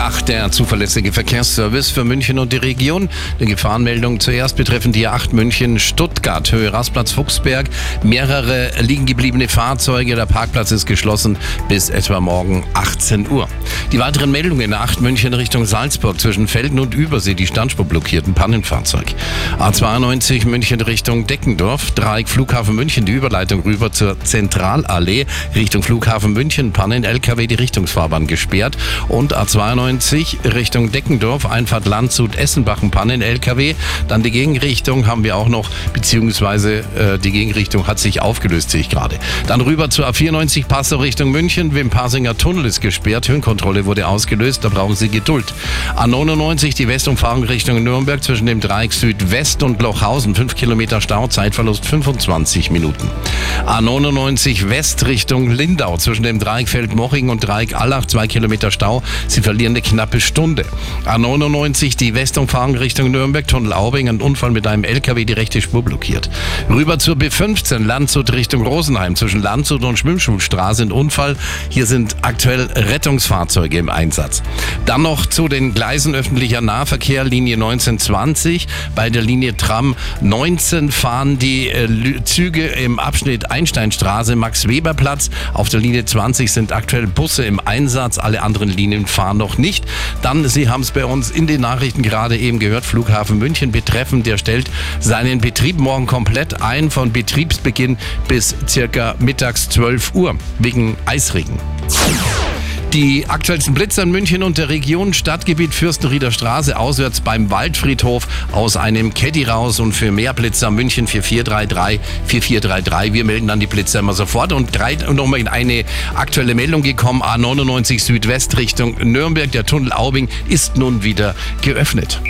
8 der zuverlässige Verkehrsservice für München und die Region. Die Gefahrenmeldung zuerst betreffend die 8 München Stuttgart, Höhe Rastplatz Fuchsberg. Mehrere liegen gebliebene Fahrzeuge. Der Parkplatz ist geschlossen bis etwa morgen 18 Uhr. Die weiteren Meldungen 8 München Richtung Salzburg zwischen Felden und Übersee. Die Standspur blockierten Pannenfahrzeug. A92 München Richtung Deckendorf. Dreieck Flughafen München. Die Überleitung rüber zur Zentralallee Richtung Flughafen München. Pannen LKW die Richtungsfahrbahn gesperrt. Und A92 Richtung Deckendorf, Einfahrt Landshut, Essenbachen, Pannen, LKW. Dann die Gegenrichtung haben wir auch noch, beziehungsweise äh, die Gegenrichtung hat sich aufgelöst, sehe ich gerade. Dann rüber zur A94 Passau Richtung München. Wimparsinger Tunnel ist gesperrt. Höhenkontrolle wurde ausgelöst. Da brauchen Sie Geduld. A99 die Westumfahrung Richtung Nürnberg zwischen dem Dreieck Südwest und Lochhausen. 5 Kilometer Stau, Zeitverlust 25 Minuten. A99 West Richtung Lindau zwischen dem Dreieck Feldmoching und Dreieck Allach. 2 Kilometer Stau. Sie verlieren eine knappe Stunde. A99 die Westumfahrung Richtung Nürnberg, Tunnel Aubing, ein Unfall mit einem LKW, die rechte Spur blockiert. Rüber zur B15, Landshut Richtung Rosenheim, zwischen Landshut und Schwimmschulstraße, ein Unfall. Hier sind aktuell Rettungsfahrzeuge im Einsatz. Dann noch zu den Gleisen öffentlicher Nahverkehr, Linie 1920. Bei der Linie Tram 19 fahren die äh, Züge im Abschnitt Einsteinstraße, Max-Weber-Platz. Auf der Linie 20 sind aktuell Busse im Einsatz, alle anderen Linien fahren noch nicht. Dann, Sie haben es bei uns in den Nachrichten gerade eben gehört, Flughafen München betreffend, der stellt seinen Betrieb morgen komplett ein von Betriebsbeginn bis circa mittags 12 Uhr wegen Eisregen. Die aktuellsten Blitzer in München und der Region, Stadtgebiet Fürstenrieder Straße, auswärts beim Waldfriedhof aus einem Caddy raus. Und für mehr Blitzer München 4433 4433. Wir melden dann die Blitzer immer sofort. Und, und nochmal in eine aktuelle Meldung gekommen, A99 Südwest Richtung Nürnberg, der Tunnel Aubing ist nun wieder geöffnet.